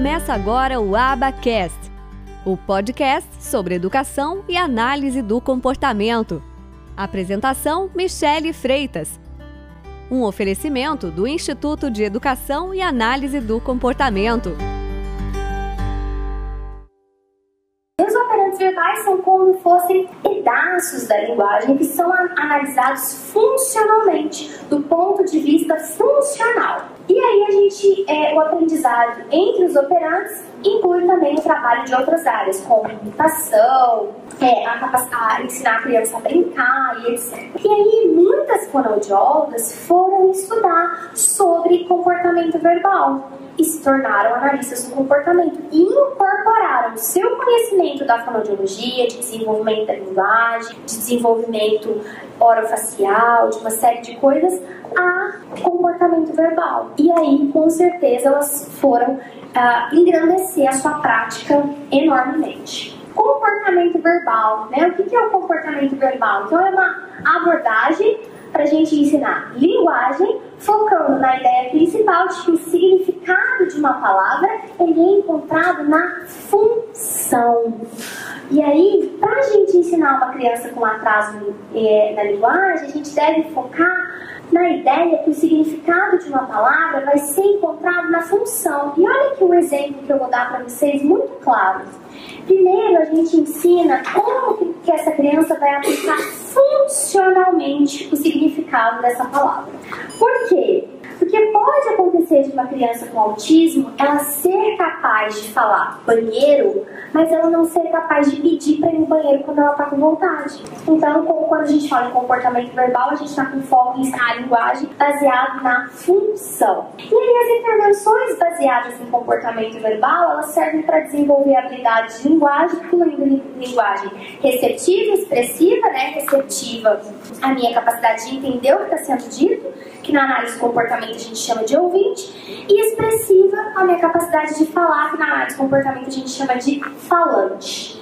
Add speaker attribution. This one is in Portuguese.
Speaker 1: Começa agora o Abacast, o podcast sobre educação e análise do comportamento. Apresentação: Michele Freitas. Um oferecimento do Instituto de Educação e Análise do Comportamento.
Speaker 2: Os operantes verbais são como fossem pedaços da linguagem que são analisados funcionalmente, do ponto de vista funcional. E aí a gente, é, o aprendizado entre os operantes inclui também o trabalho de outras áreas, como imitação, é, a, a, ensinar a criança a brincar e etc. E aí fonoaudiólogas foram estudar sobre comportamento verbal e se tornaram analistas do comportamento e incorporaram seu conhecimento da fonoaudiologia, de desenvolvimento da linguagem, de desenvolvimento orofacial, de uma série de coisas, a comportamento verbal. E aí, com certeza, elas foram uh, engrandecer a sua prática enormemente. Comportamento verbal, né? O que é o comportamento verbal? Então, é uma abordagem para a gente ensinar linguagem, focando na ideia principal de que o significado de uma palavra ele é encontrado na função. E aí, para a gente ensinar uma criança com atraso é, na linguagem, a gente deve focar na ideia que o significado de uma palavra vai ser encontrado na função. E olha aqui um exemplo que eu vou dar para vocês muito claro. Primeiro, a gente ensina como que essa criança vai aplicar funcionalmente o significado dessa palavra. Por quê? Porque pode acontecer de uma criança com autismo ela ser capaz de falar banheiro, mas ela não ser capaz de pedir para ir no banheiro quando ela está com vontade. Então, quando a gente fala em comportamento verbal, a gente está com foco em ensinar a linguagem baseado na função. E aí as intervenções baseadas em comportamento verbal, elas servem para desenvolver habilidades de linguagem, incluindo linguagem receptiva, expressiva, né? Receptiva, a minha capacidade de entender o que está sendo dito, que na análise do comportamento a gente chama de ouvinte, e expressiva, a minha capacidade de falar, que na análise do comportamento a gente chama de falante.